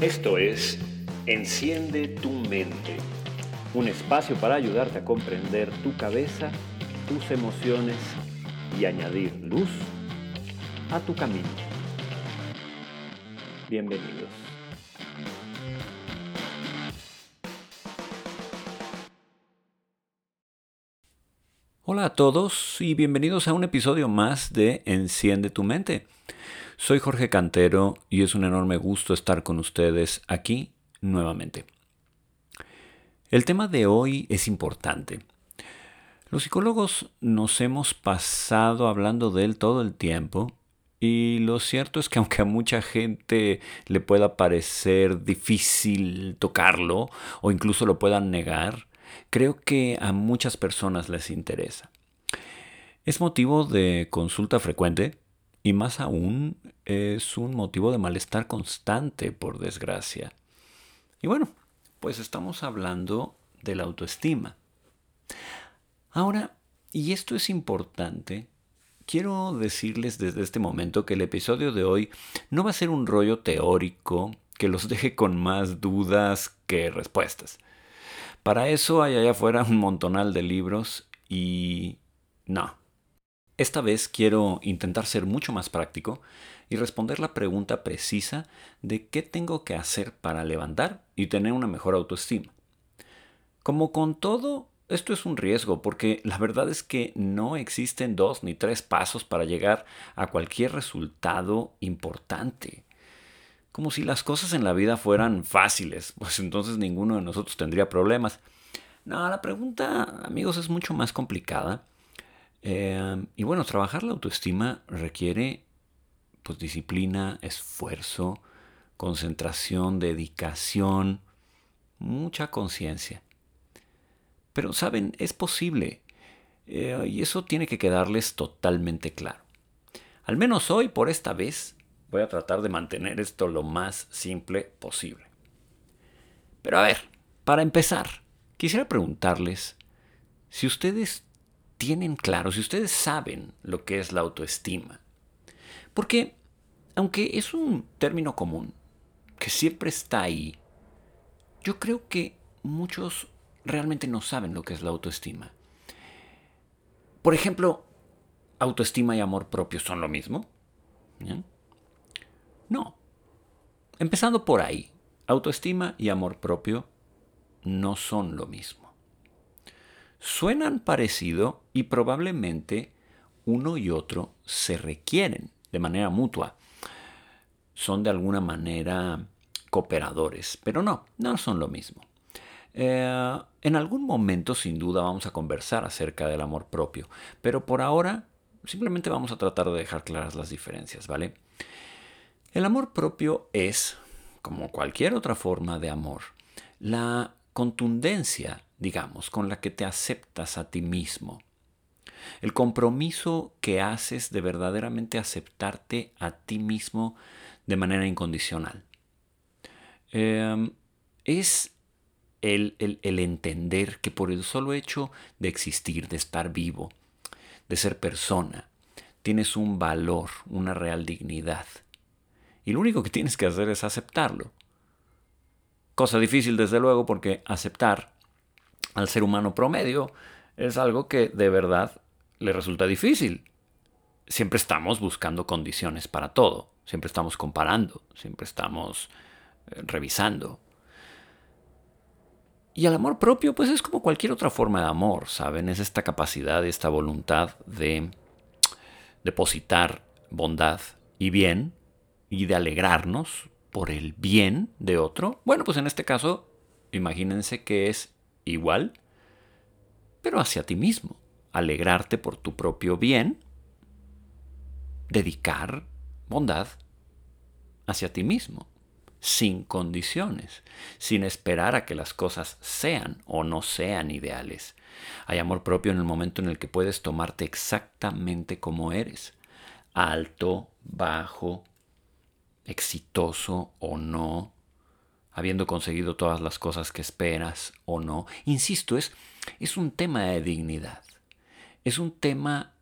Esto es Enciende tu mente, un espacio para ayudarte a comprender tu cabeza, tus emociones y añadir luz a tu camino. Bienvenidos. Hola a todos y bienvenidos a un episodio más de Enciende tu mente. Soy Jorge Cantero y es un enorme gusto estar con ustedes aquí nuevamente. El tema de hoy es importante. Los psicólogos nos hemos pasado hablando de él todo el tiempo y lo cierto es que aunque a mucha gente le pueda parecer difícil tocarlo o incluso lo puedan negar, creo que a muchas personas les interesa. Es motivo de consulta frecuente y más aún es un motivo de malestar constante, por desgracia. Y bueno, pues estamos hablando de la autoestima. Ahora, y esto es importante, quiero decirles desde este momento que el episodio de hoy no va a ser un rollo teórico que los deje con más dudas que respuestas. Para eso hay allá afuera un montonal de libros y no, esta vez quiero intentar ser mucho más práctico y responder la pregunta precisa de qué tengo que hacer para levantar y tener una mejor autoestima. Como con todo, esto es un riesgo porque la verdad es que no existen dos ni tres pasos para llegar a cualquier resultado importante. Como si las cosas en la vida fueran fáciles, pues entonces ninguno de nosotros tendría problemas. No, la pregunta, amigos, es mucho más complicada Em, y bueno, trabajar la autoestima requiere pues, disciplina, esfuerzo, concentración, dedicación, mucha conciencia. Pero, ¿saben? Es posible. Eh, y eso tiene que quedarles totalmente claro. Al menos hoy, por esta vez, voy a tratar de mantener esto lo más simple posible. Pero a ver, para empezar, quisiera preguntarles si ustedes tienen claro, si ustedes saben lo que es la autoestima. Porque, aunque es un término común, que siempre está ahí, yo creo que muchos realmente no saben lo que es la autoestima. Por ejemplo, ¿autoestima y amor propio son lo mismo? No. Empezando por ahí, autoestima y amor propio no son lo mismo suenan parecido y probablemente uno y otro se requieren de manera mutua. Son de alguna manera cooperadores, pero no, no son lo mismo. Eh, en algún momento sin duda vamos a conversar acerca del amor propio, pero por ahora simplemente vamos a tratar de dejar claras las diferencias, ¿vale? El amor propio es, como cualquier otra forma de amor, la contundencia digamos, con la que te aceptas a ti mismo. El compromiso que haces de verdaderamente aceptarte a ti mismo de manera incondicional. Em, es el, el entender que por el solo hecho de existir, de estar vivo, de ser persona, tienes un valor, una real dignidad. Y lo único que tienes que hacer es aceptarlo. Cosa difícil, desde luego, porque aceptar al ser humano promedio es algo que de verdad le resulta difícil. Siempre estamos buscando condiciones para todo, siempre estamos comparando, siempre estamos eh, revisando. Y el amor propio, pues es como cualquier otra forma de amor, ¿saben? Es esta capacidad, esta voluntad de depositar bondad y bien y de alegrarnos por el bien de otro. Bueno, pues en este caso, imagínense que es igual, pero hacia ti mismo. Alegrarte por tu propio bien, dedicar bondad hacia ti mismo, sin condiciones, sin esperar a que las cosas sean o no sean ideales. Hay amor propio en el momento en el que puedes tomarte exactamente como eres, alto, bajo, exitoso o no, habiendo conseguido todas las cosas que esperas o no. Insisto, es, es un tema de dignidad. Es un tema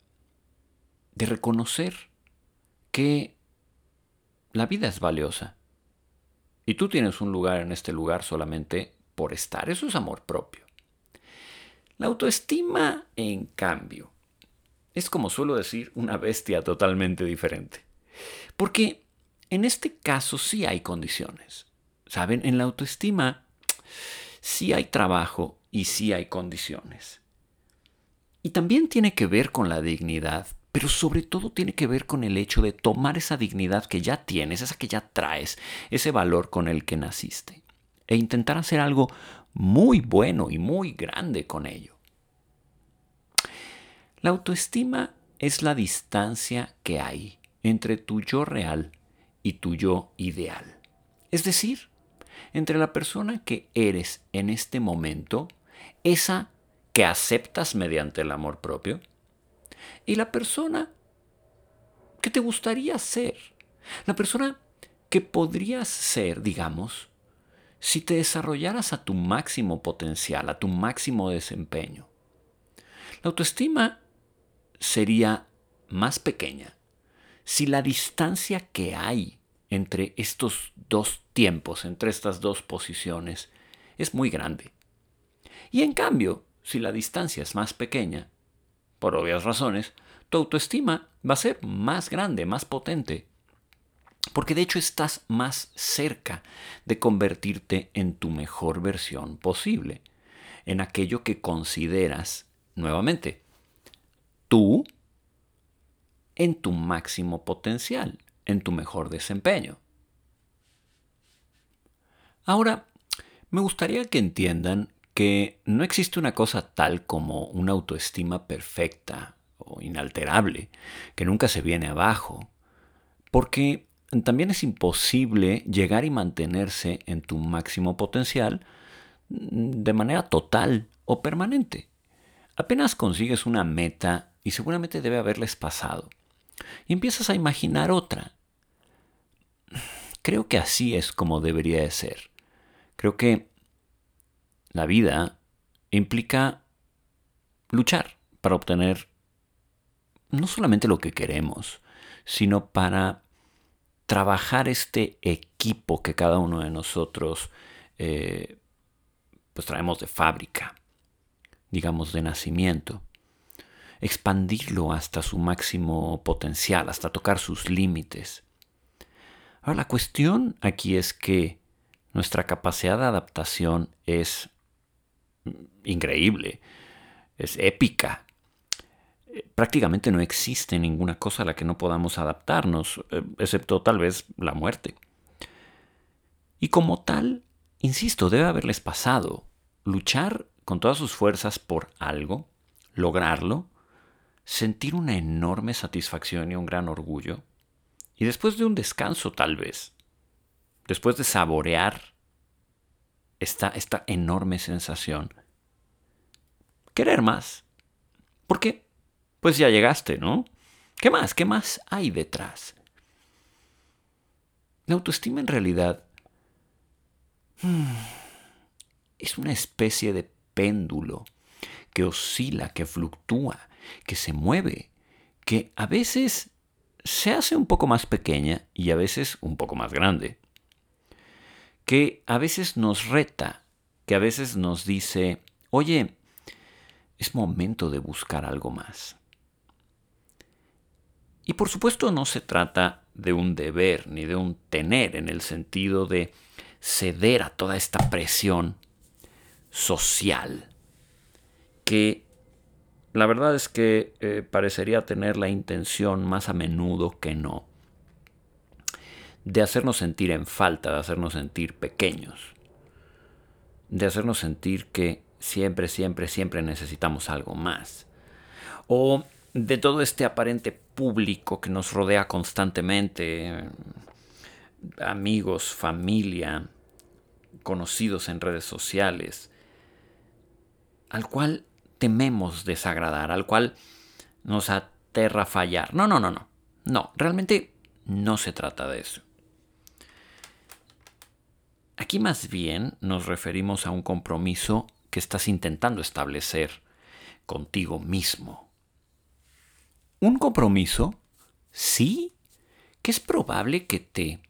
de reconocer que la vida es valiosa Y tú tienes un lugar en este lugar solamente por estar. Eso es amor propio. La autoestima, en cambio, es como suelo decir, una bestia totalmente diferente. Porque en este caso sí hay condiciones. ¿Saben? En la autoestima sí hay trabajo y sí hay condiciones. Y también tiene que ver con la dignidad, pero sobre todo tiene que ver con el hecho de tomar esa dignidad que ya tienes, esa que ya traes, ese valor con el que naciste, e intentar hacer algo muy bueno y muy grande con ello. La autoestima es la distancia que hay entre tu yo real y tu yo ideal. Es decir, entre la persona que eres en este momento, esa que aceptas mediante el amor propio, y la persona que te gustaría ser. La persona que podrías ser, digamos, si te desarrollaras a tu máximo potencial, a tu máximo desempeño. La autoestima sería más pequeña si la distancia que hay entre estos dos tiempos, entre estas dos posiciones, es muy grande. Y en cambio, si la distancia es más pequeña, por obvias razones, tu autoestima va a ser más grande, más potente. Porque de hecho estás más cerca de convertirte en tu mejor versión posible, en aquello que consideras, nuevamente, tú en tu máximo potencial, en tu mejor desempeño. Ahora, me gustaría que entiendan que no existe una cosa tal como una autoestima perfecta o inalterable, que nunca se viene abajo, porque también es imposible llegar y mantenerse en tu máximo potencial de manera total o permanente. Apenas consigues una meta y seguramente debe haberles pasado, y empiezas a imaginar otra. Creo que así es como debería de ser. Creo que la vida implica luchar para obtener no solamente lo que queremos, sino para trabajar este equipo que cada uno de nosotros eh, pues traemos de fábrica, digamos de nacimiento, expandirlo hasta su máximo potencial, hasta tocar sus límites. Ahora la cuestión aquí es que nuestra capacidad de adaptación es increíble, es épica. Prácticamente no existe ninguna cosa a la que no podamos adaptarnos, eh, excepto tal vez la muerte. Y como tal, insisto, debe haberles pasado. Luchar con todas sus fuerzas por algo, lograrlo, sentir una enorme satisfacción y un gran orgullo, y después de un descanso tal vez, después de saborear esta, esta enorme sensación. Querer más. ¿Por qué? Pues ya llegaste, ¿no? ¿Qué más? ¿Qué más hay detrás? La autoestima en realidad hmm, es una especie de péndulo que oscila, que fluctúa, que se mueve, que a veces se hace un poco más pequeña y a veces un poco más grande que a veces nos reta, que a veces nos dice, oye, es momento de buscar algo más. Y por supuesto no se trata de un deber ni de un tener en el sentido de ceder a toda esta presión social que la verdad es que eh, parecería tener la intención más a menudo que no de hacernos sentir en falta, de hacernos sentir pequeños, de hacernos sentir que siempre, siempre, siempre necesitamos algo más. O de todo este aparente público que nos rodea constantemente, amigos, familia, conocidos en redes sociales, al cual tememos desagradar, al cual nos aterra fallar. No, no, no, no. No, realmente no se trata de eso. Aquí más bien nos referimos a un compromiso que estás intentando establecer contigo mismo. Un compromiso, sí, que es probable que te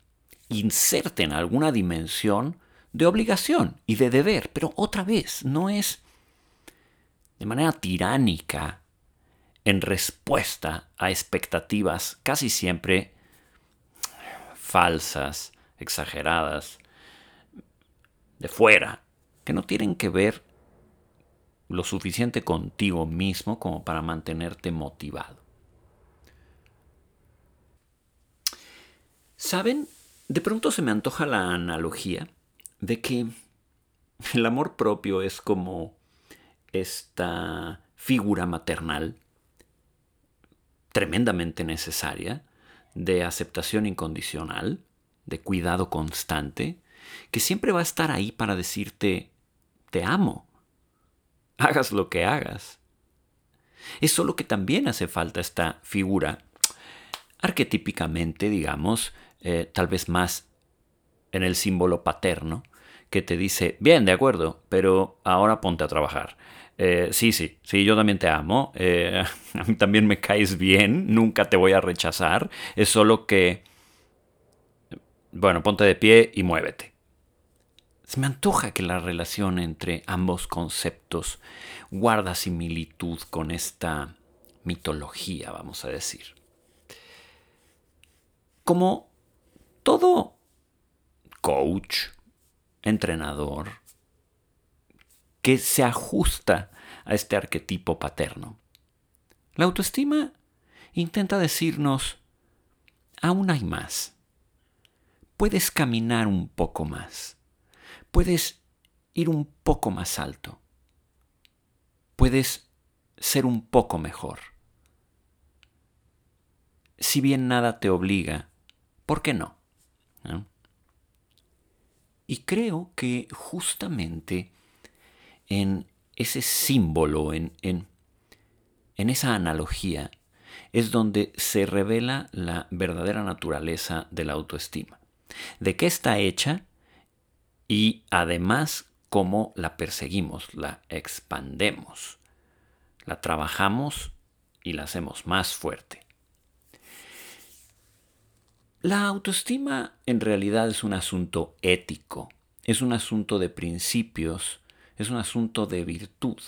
inserten alguna dimensión de obligación y de deber, pero otra vez no es de manera tiránica en respuesta a expectativas casi siempre falsas, exageradas, de fuera, que no tienen que ver lo suficiente contigo mismo como para mantenerte motivado. ¿Saben? De pronto se me antoja la analogía de que el amor propio es como esta figura maternal tremendamente necesaria de aceptación incondicional, de cuidado constante, que siempre va a estar ahí para decirte, te amo, hagas lo que hagas. Es solo que también hace falta esta figura, arquetípicamente, digamos, eh, tal vez más en el símbolo paterno, que te dice, bien, de acuerdo, pero ahora ponte a trabajar. Eh, sí, sí, sí, yo también te amo, eh, a mí también me caes bien, nunca te voy a rechazar, es solo que, bueno, ponte de pie y muévete. Se me antoja que la relación entre ambos conceptos guarda similitud con esta mitología, vamos a decir. Como todo coach, entrenador, que se ajusta a este arquetipo paterno. La autoestima intenta decirnos, aún hay más. Puedes caminar un poco más. Puedes ir un poco más alto. Puedes ser un poco mejor. Si bien nada te obliga, ¿por qué no? Y creo que justamente en ese símbolo, en, en, esa analogía, es donde se revela la verdadera naturaleza de la autoestima. De qué está hecha y además cómo la perseguimos, la expandemos, la trabajamos y la hacemos más fuerte. La autoestima en realidad es un asunto ético, es un asunto de principios, es un asunto de virtud.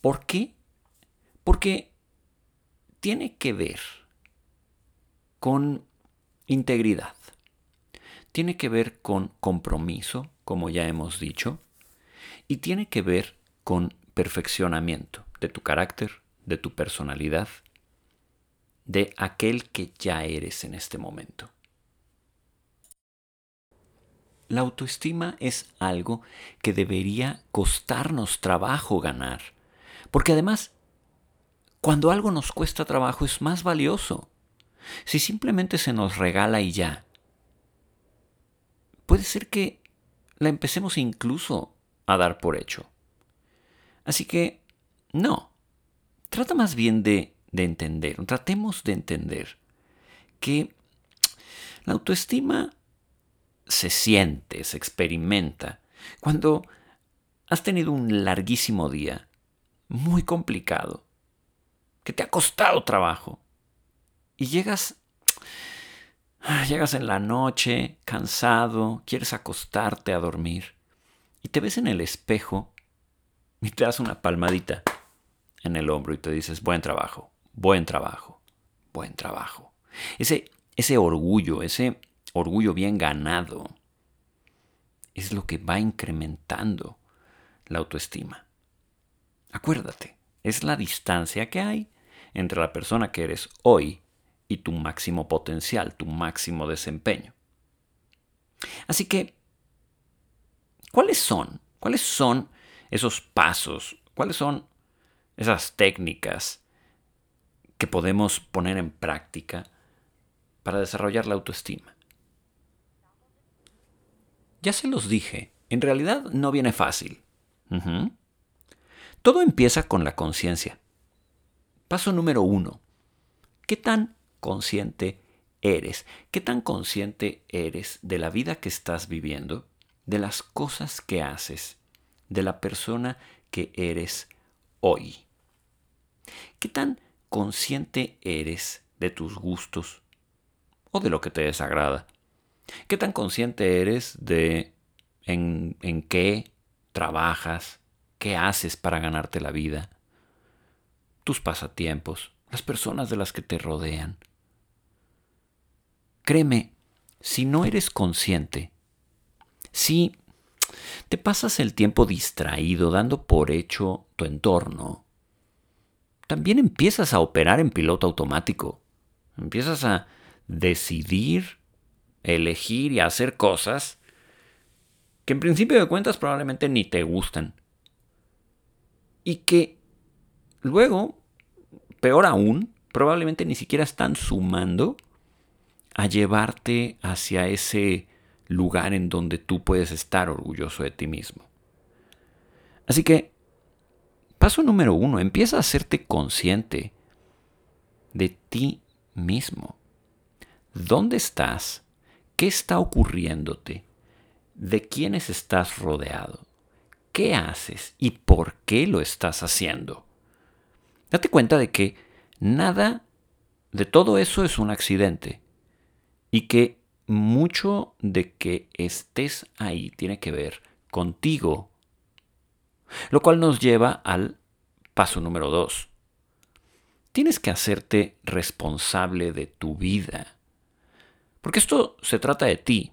¿Por qué? Porque tiene que ver con integridad, tiene que ver con compromiso, como ya hemos dicho, y tiene que ver con perfeccionamiento de tu carácter, de tu personalidad, de aquel que ya eres en este momento. La autoestima es algo que debería costarnos trabajo ganar, porque además, cuando algo nos cuesta trabajo es más valioso. Si simplemente se nos regala y ya, puede ser que la empecemos incluso a dar por hecho. Así que, no, trata más bien de de entender, tratemos de entender que la autoestima se siente, se experimenta cuando has tenido un larguísimo día, muy complicado, que te ha costado trabajo, y llegas, llegas en la noche, cansado, quieres acostarte a dormir, y te ves en el espejo y te das una palmadita en el hombro y te dices, buen trabajo, Buen trabajo, buen trabajo. Ese, ese orgullo, ese orgullo bien ganado, es lo que va incrementando la autoestima. Acuérdate, es la distancia que hay entre la persona que eres hoy y tu máximo potencial, tu máximo desempeño. Así que, ¿cuáles son? ¿Cuáles son esos pasos? ¿Cuáles son esas técnicas que podemos poner en práctica para desarrollar la autoestima. Ya se los dije, en realidad no viene fácil. Todo empieza con la conciencia. Paso número uno. ¿Qué tan consciente eres? ¿Qué tan consciente eres de la vida que estás viviendo, de las cosas que haces, de la persona que eres hoy? ¿Qué tan consciente eres de tus gustos o de lo que te desagrada? ¿Qué tan consciente eres de en, en qué trabajas, qué haces para ganarte la vida, tus pasatiempos, las personas de las que te rodean? Créeme, si no eres consciente, si te pasas el tiempo distraído dando por hecho tu entorno, también empiezas a operar en piloto automático. Empiezas a decidir, elegir y hacer cosas que en principio de cuentas probablemente ni te gustan. Y que luego, peor aún, probablemente ni siquiera están sumando a llevarte hacia ese lugar en donde tú puedes estar orgulloso de ti mismo. Así que, paso número uno, empieza a hacerte consciente de ti mismo. ¿Dónde estás? ¿Qué está ocurriéndote? ¿De quiénes estás rodeado? ¿Qué haces y por qué lo estás haciendo? Date cuenta de que nada de todo eso es un accidente y que mucho de que estés ahí tiene que ver contigo. Lo cual nos lleva al paso número dos. Tienes que hacerte responsable de tu vida. Porque esto se trata de ti.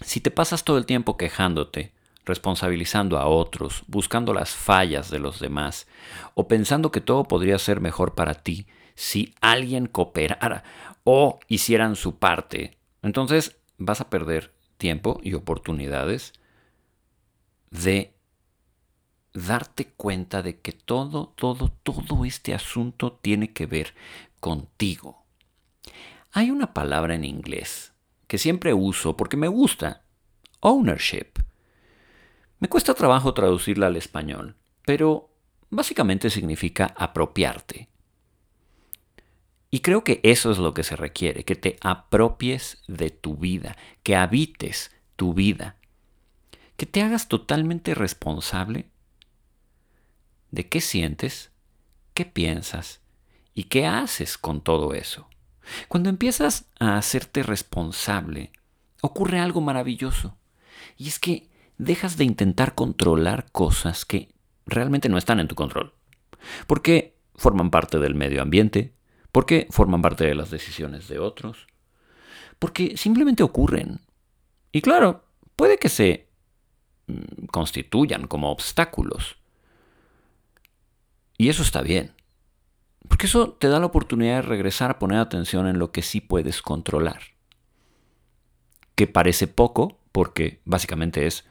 Si te pasas todo el tiempo quejándote, responsabilizando a otros, buscando las fallas de los demás, o pensando que todo podría ser mejor para ti si alguien cooperara o hicieran su parte, entonces vas a perder tiempo y oportunidades de darte cuenta de que todo, todo, todo este asunto tiene que ver contigo. Hay una palabra en inglés que siempre uso porque me gusta, ownership. Me cuesta trabajo traducirla al español, pero básicamente significa apropiarte. Y creo que eso es lo que se requiere, que te apropies de tu vida, que habites tu vida, que te hagas totalmente responsable de qué sientes, qué piensas y qué haces con todo eso. Cuando empiezas a hacerte responsable, ocurre algo maravilloso. Y es que dejas de intentar controlar cosas que realmente no están en tu control. Porque forman parte del medio ambiente, porque forman parte de las decisiones de otros, porque simplemente ocurren. Y claro, puede que se mm, constituyan como obstáculos. Y eso está bien. Porque eso te da la oportunidad de regresar a poner atención en lo que sí puedes controlar. Que parece poco, porque básicamente es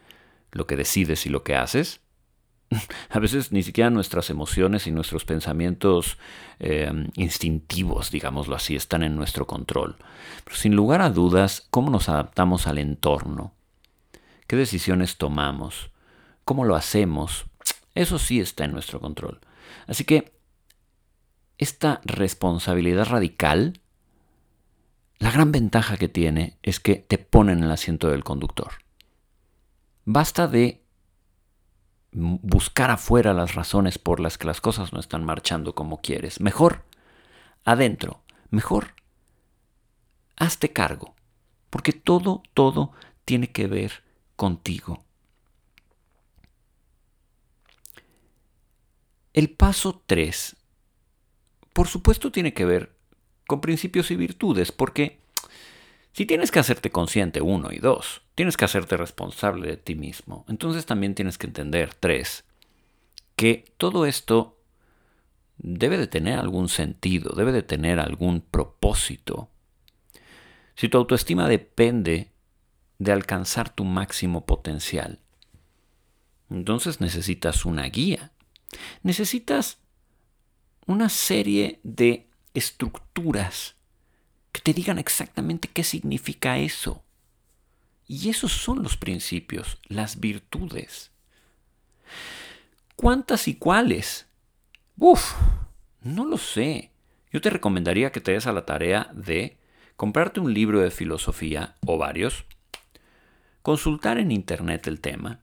lo que decides y lo que haces, a veces ni siquiera nuestras emociones y nuestros pensamientos em, instintivos, digámoslo así, están en nuestro control. Sin lugar a dudas, ¿cómo nos adaptamos al entorno? ¿Qué decisiones tomamos? ¿Cómo lo hacemos? Eso sí está en nuestro control. Así que esta responsabilidad radical, la gran ventaja que tiene es que te pone en el asiento del conductor. Basta de buscar afuera las razones por las que las cosas no están marchando como quieres. Mejor, adentro, mejor, hazte cargo, porque todo, todo tiene que ver contigo. El paso 3, por supuesto, tiene que ver con principios y virtudes, porque si tienes que hacerte consciente, uno y dos, tienes que hacerte responsable de ti mismo. Entonces también tienes que entender, tres, que todo esto debe de tener algún sentido, debe de tener algún propósito. Si tu autoestima depende de alcanzar tu máximo potencial, entonces necesitas una guía. Necesitas una serie de estructuras que te digan exactamente qué significa eso. Y esos son los principios, las virtudes. ¿Cuántas y cuáles? Uf, no lo sé. Yo te recomendaría que te des a la tarea de comprarte un libro de filosofía o varios, consultar en internet el tema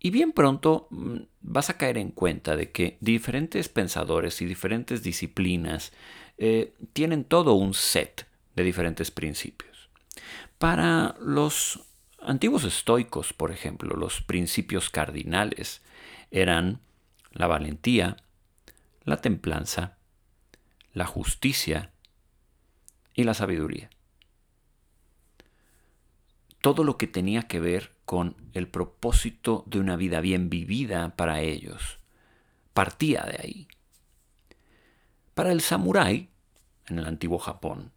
y bien pronto mm, vas a caer en cuenta de que diferentes pensadores y diferentes disciplinas eh, tienen todo un set de diferentes principios. Para los antiguos estoicos, por ejemplo, los principios cardinales eran la valentía, la templanza, la justicia y la sabiduría. Todo lo que tenía que ver con el propósito de una vida bien vivida para ellos partía de ahí. Para el samurái, en el antiguo Japón,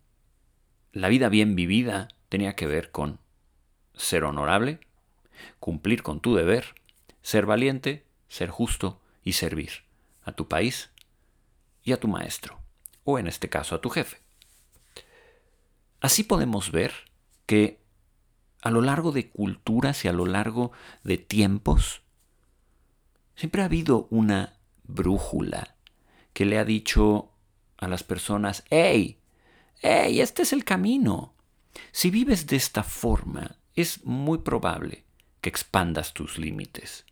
la vida bien vivida tenía que ver con ser honorable, cumplir con tu deber, ser valiente, ser justo y servir a tu país y a tu maestro, o en este caso a tu jefe. Así podemos ver que a lo largo de culturas y a lo largo de tiempos, siempre ha habido una brújula que le ha dicho a las personas, ¡Hey! ¡Hey! Este es el camino. Si vives de esta forma, es muy probable que expandas tus límites.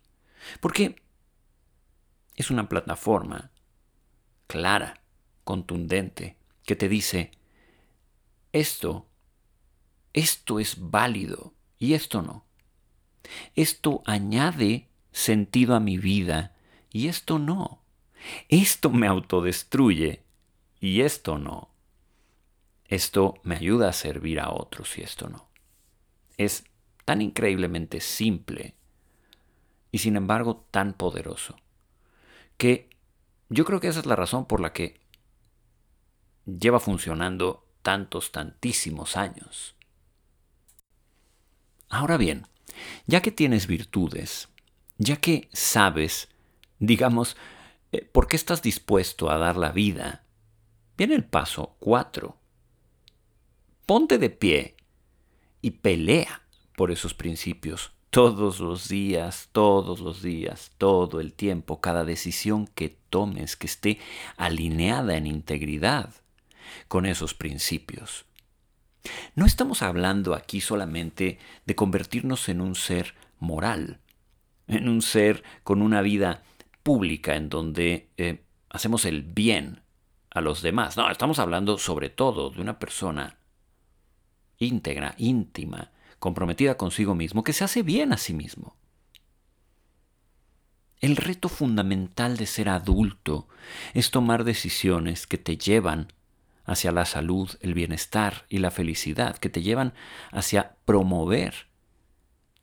Porque es una plataforma clara, contundente, que te dice, esto, esto es válido y esto no. Esto añade sentido a mi vida y esto no. Esto me autodestruye y esto no. Esto me ayuda a servir a otros y esto no. Es tan increíblemente simple y sin embargo tan poderoso que yo creo que esa es la razón por la que lleva funcionando tantos, tantísimos años. Ahora bien, ya que tienes virtudes, ya que sabes, digamos, eh, por qué estás dispuesto a dar la vida, viene el paso 4 ponte de pie y pelea por esos principios todos los días, todos los días, todo el tiempo, cada decisión que tomes que esté alineada en integridad con esos principios. No estamos hablando aquí solamente de convertirnos en un ser moral, en un ser con una vida pública en donde eh, hacemos el bien a los demás. No, estamos hablando sobre todo de una persona íntegra, íntima, comprometida consigo mismo, que se hace bien a sí mismo. El reto fundamental de ser adulto es tomar decisiones que te llevan hacia la salud, el bienestar y la felicidad, que te llevan hacia promover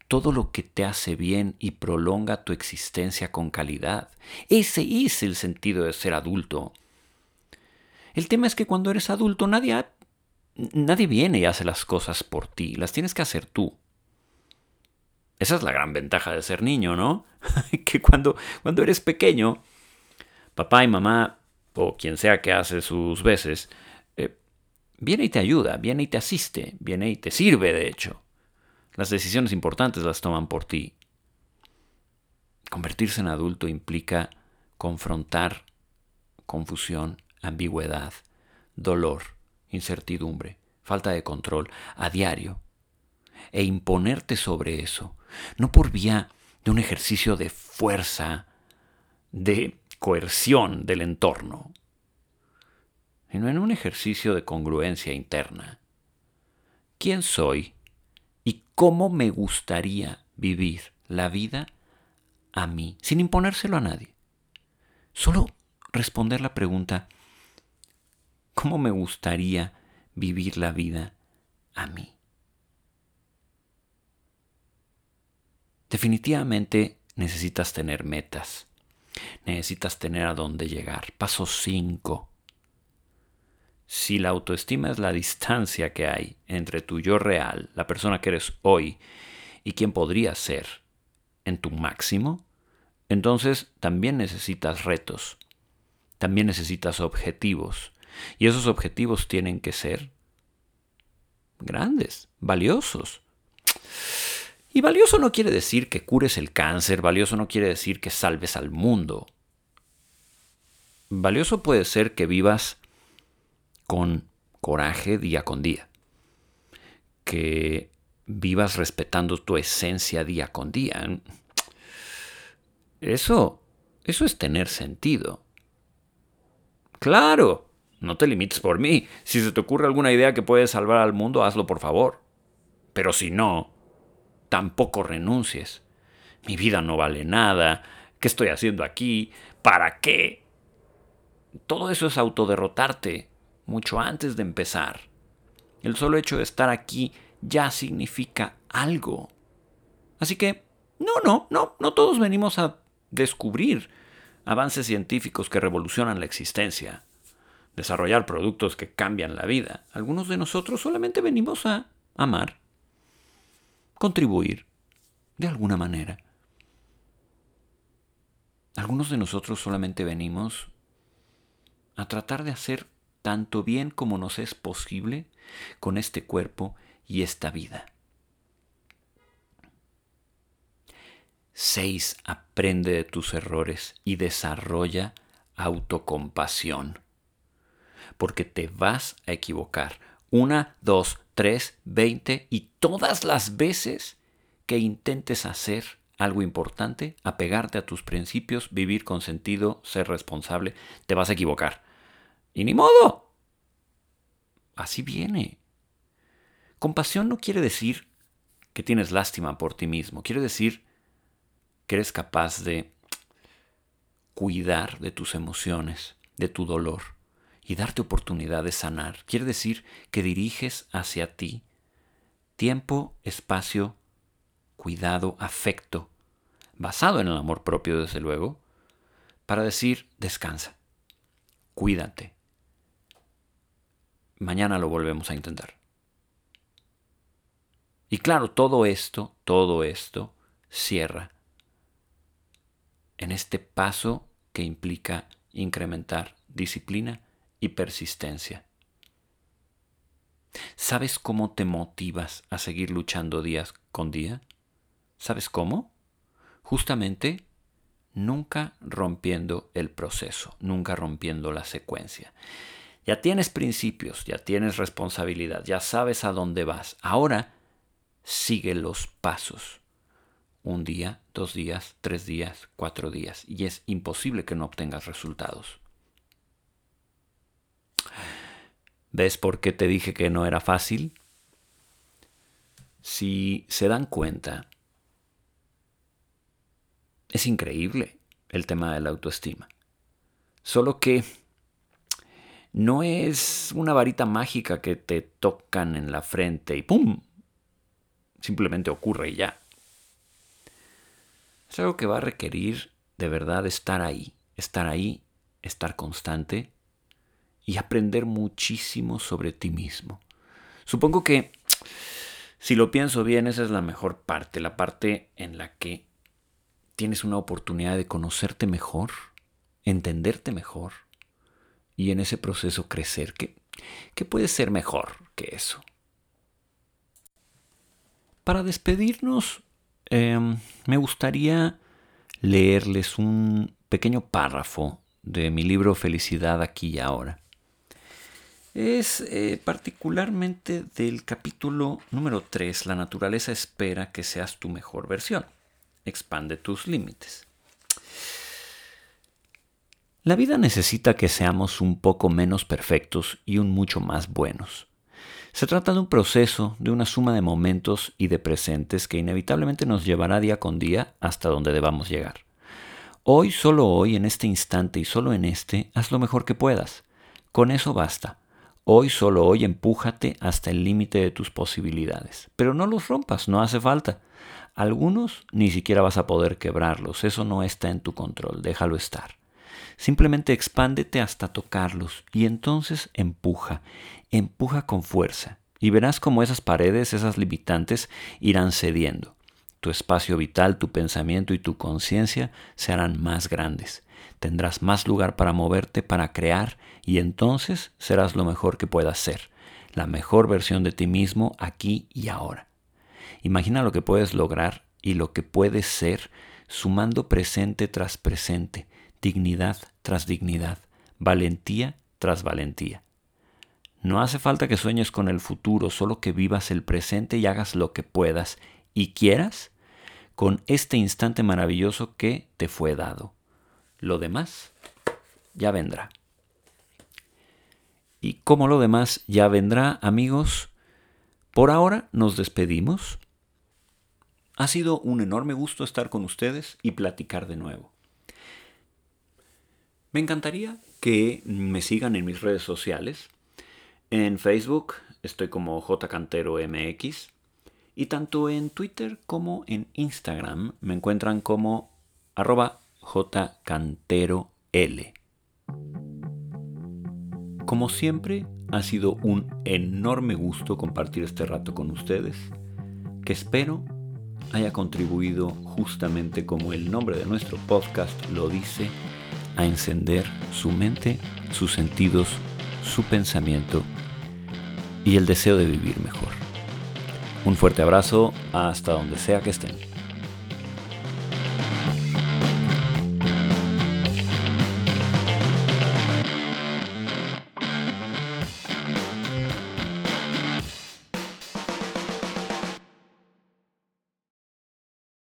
todo lo que te hace bien y prolonga tu existencia con calidad. Ese es el sentido de ser adulto. El tema es que cuando eres adulto nadie nadie viene y hace las cosas por ti, las tienes que hacer tú. Esa es la gran ventaja de ser niño, ¿no? que cuando, cuando eres pequeño, papá y mamá, o quien sea que hace sus veces, viene y te ayuda, viene y te asiste, viene y te sirve, de hecho. Las decisiones importantes las toman por ti. Convertirse en adulto implica confrontar confusión, ambigüedad, dolor, incertidumbre, falta de control a diario e imponerte sobre eso, no por vía de un ejercicio de fuerza, de coerción del entorno, sino en un ejercicio de congruencia interna. ¿Quién soy y cómo me gustaría vivir la vida a mí, sin imponérselo a nadie? Solo responder la pregunta, ¿Cómo me gustaría vivir la vida a mí? Definitivamente necesitas tener metas. Necesitas tener a dónde llegar. Paso 5. Si la autoestima es la distancia que hay entre tu yo real, la persona que eres hoy, y quien podrías ser en tu máximo, entonces también necesitas retos, también necesitas objetivos, y esos objetivos tienen que ser grandes, valiosos. Y valioso no quiere decir que cures el cáncer, valioso no quiere decir que salves al mundo. Valioso puede ser que vivas con coraje día con día, que vivas respetando tu esencia día con día. Eso, eso es tener sentido. Claro, no te limites por mí. Si se te ocurre alguna idea que puede salvar al mundo, hazlo por favor. pero si no, tampoco renuncies. Mi vida no vale nada. ¿Qué estoy haciendo aquí? ¿Para qué? Todo eso es autoderrotarte mucho antes de empezar. El solo hecho de estar aquí ya significa algo. Así que, no, no, no, no todos venimos a descubrir avances científicos que revolucionan la existencia, desarrollar productos que cambian la vida. Algunos de nosotros solamente venimos a amar, contribuir, de alguna manera. Algunos de nosotros solamente venimos a tratar de hacer tanto bien como nos es posible con este cuerpo y esta vida. 6. Aprende de tus errores y desarrolla autocompasión. Porque te vas a equivocar. Una, dos, tres, veinte y todas las veces que intentes hacer algo importante, apegarte a tus principios, vivir con sentido, ser responsable, te vas a equivocar. Y ni modo. Así viene. Compasión no quiere decir que tienes lástima por ti mismo, quiere decir que eres capaz de cuidar de tus emociones, de tu dolor y darte oportunidad de sanar. Quiere decir que diriges hacia ti tiempo, espacio, cuidado, afecto, basado en el amor propio desde luego, para decir descansa, cuídate. Mañana lo volvemos a intentar. Y claro, todo esto, todo esto cierra en este paso que implica incrementar disciplina y persistencia. ¿Sabes cómo te motivas a seguir luchando día con día? ¿Sabes cómo? Justamente nunca rompiendo el proceso, nunca rompiendo la secuencia. Ya tienes principios, ya tienes responsabilidad, ya sabes a dónde vas. Ahora sigue los pasos. Un día, dos días, tres días, cuatro días. Y es imposible que no obtengas resultados. ¿Ves por qué te dije que no era fácil? Si se dan cuenta, es increíble el tema de la autoestima. Solo que no es una varita mágica que te tocan en la frente y ¡pum! simplemente ocurre y ya. Es algo que va a requerir de verdad estar ahí, estar ahí, estar constante y aprender muchísimo sobre ti mismo. Supongo que, si lo pienso bien, esa es la mejor parte, la parte en la que tienes una oportunidad de conocerte mejor, entenderte mejor y en ese proceso crecer. ¿Qué, qué puede ser mejor que eso? Para despedirnos, em, me gustaría leerles un pequeño párrafo de mi libro Felicidad aquí y ahora. Es eh, particularmente del capítulo número 3, La naturaleza espera que seas tu mejor versión. Expande tus límites. La vida necesita que seamos un poco menos perfectos y un mucho más buenos. Se trata de un proceso, de una suma de momentos y de presentes que inevitablemente nos llevará día con día hasta donde debamos llegar. Hoy, solo hoy, en este instante y solo en este, haz lo mejor que puedas. Con eso basta. Hoy, solo hoy, empújate hasta el límite de tus posibilidades. Pero no los rompas, no hace falta. Algunos ni siquiera vas a poder quebrarlos, eso no está en tu control, déjalo estar. Simplemente expándete hasta tocarlos y entonces empuja, empuja con fuerza y verás cómo esas paredes, esas limitantes irán cediendo. Tu espacio vital, tu pensamiento y tu conciencia se harán más grandes. Tendrás más lugar para moverte, para crear y entonces serás lo mejor que puedas ser, la mejor versión de ti mismo aquí y ahora. Imagina lo que puedes lograr y lo que puedes ser sumando presente tras presente, dignidad tras dignidad, valentía tras valentía. No hace falta que sueñes con el futuro, solo que vivas el presente y hagas lo que puedas y quieras con este instante maravilloso que te fue dado. Lo demás ya vendrá. Y como lo demás ya vendrá, amigos, Por ahora nos despedimos. Ha sido un enorme gusto estar con ustedes y platicar de nuevo. Me encantaría que me sigan en mis redes sociales. En Facebook estoy como jcanteromx y tanto en Twitter como en Instagram me encuentran como arroba jcanterol. Como siempre, ha sido un enorme gusto compartir este rato con ustedes, que espero haya contribuido justamente como el nombre de nuestro podcast lo dice, a encender su mente, sus sentidos, su pensamiento y el deseo de vivir mejor. Un fuerte abrazo hasta donde sea que estén.